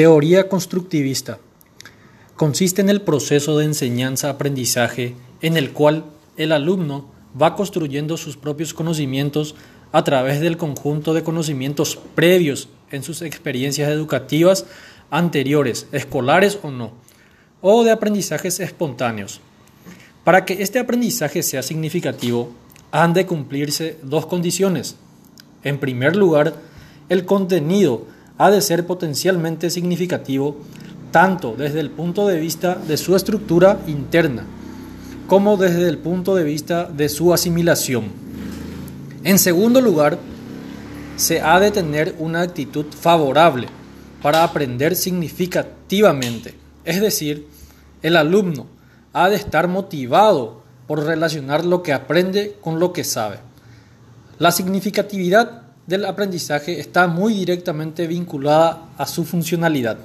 Teoría constructivista. Consiste en el proceso de enseñanza-aprendizaje en el cual el alumno va construyendo sus propios conocimientos a través del conjunto de conocimientos previos en sus experiencias educativas anteriores, escolares o no, o de aprendizajes espontáneos. Para que este aprendizaje sea significativo, han de cumplirse dos condiciones. En primer lugar, el contenido ha de ser potencialmente significativo tanto desde el punto de vista de su estructura interna como desde el punto de vista de su asimilación. En segundo lugar, se ha de tener una actitud favorable para aprender significativamente, es decir, el alumno ha de estar motivado por relacionar lo que aprende con lo que sabe. La significatividad del aprendizaje está muy directamente vinculada a su funcionalidad.